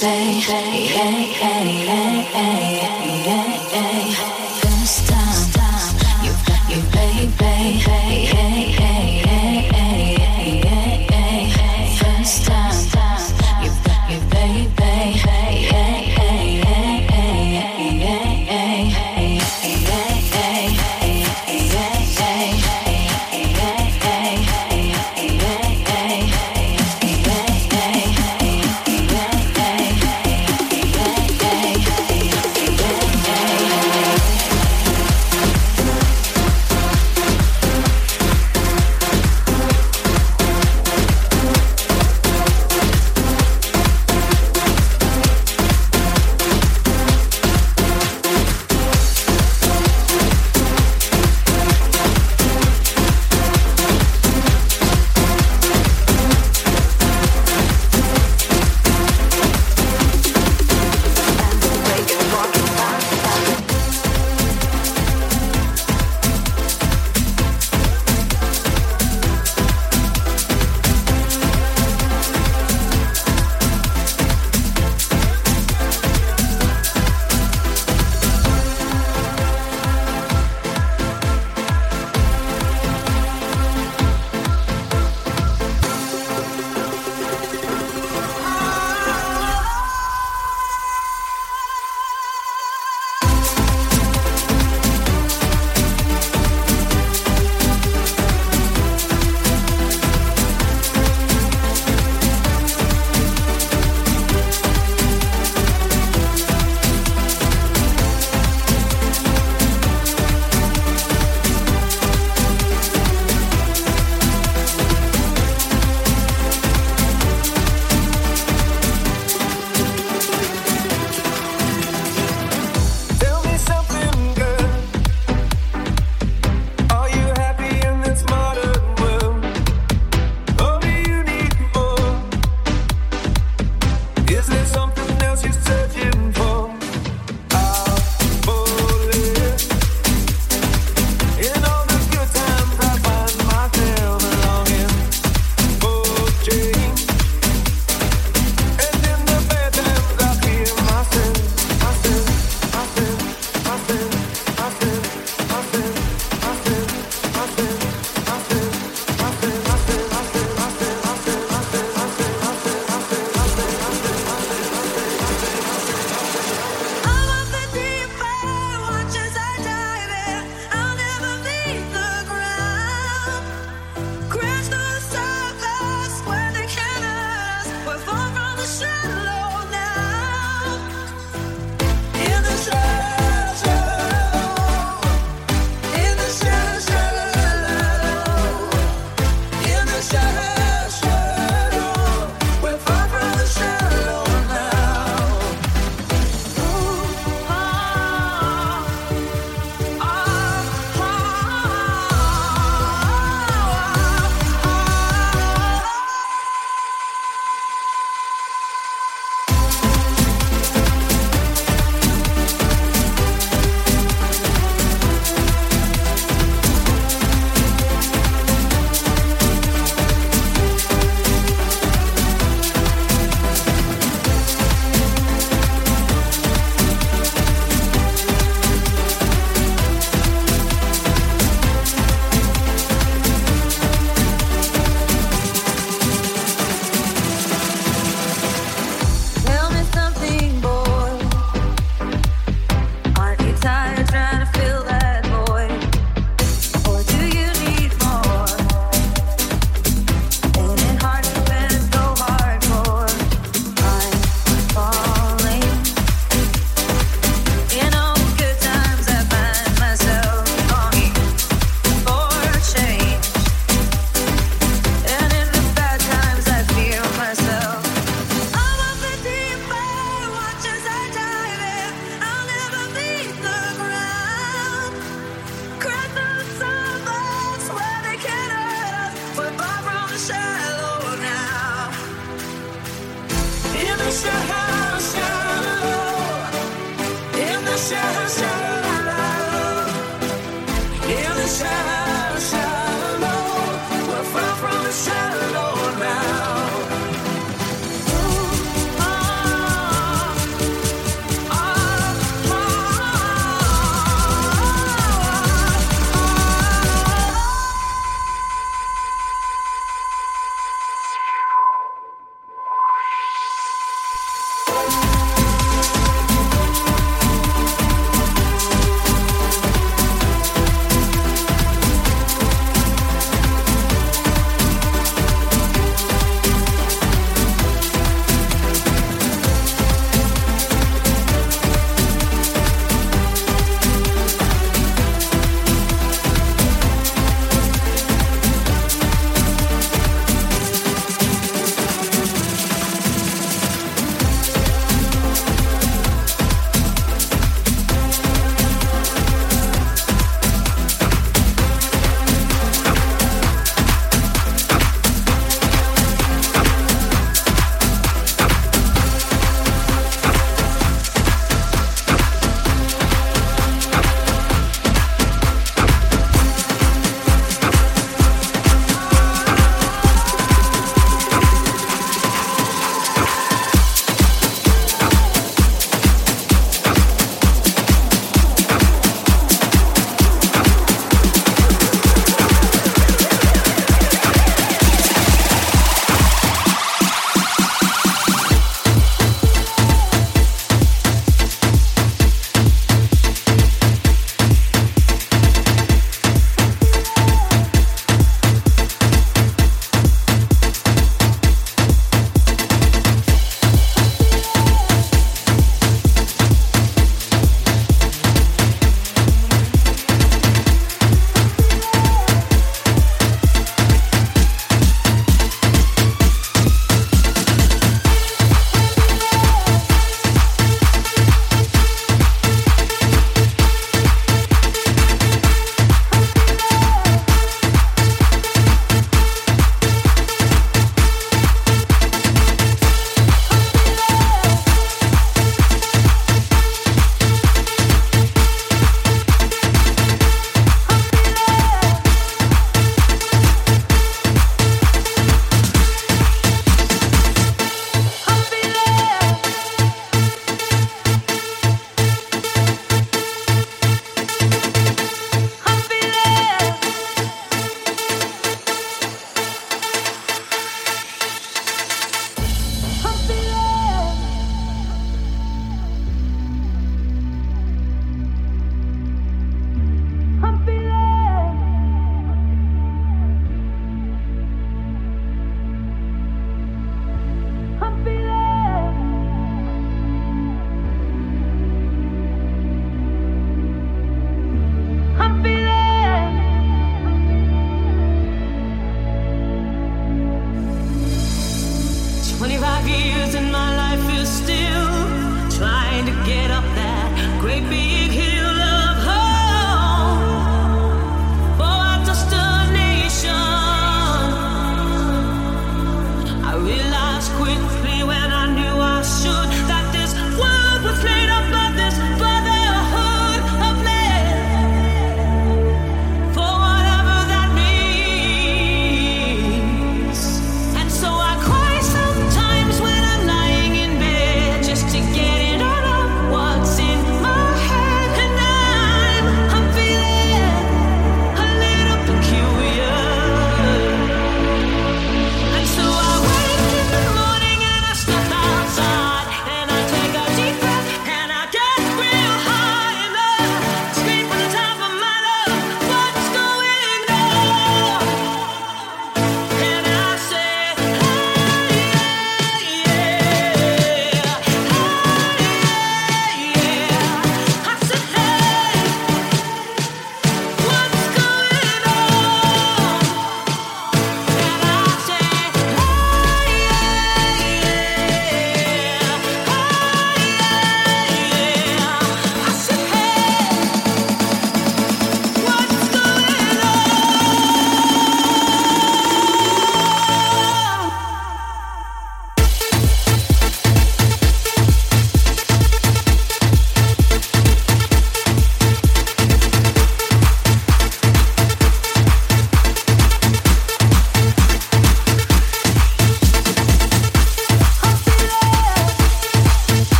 This time, you, you, hey.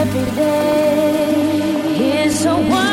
But I am beautiful.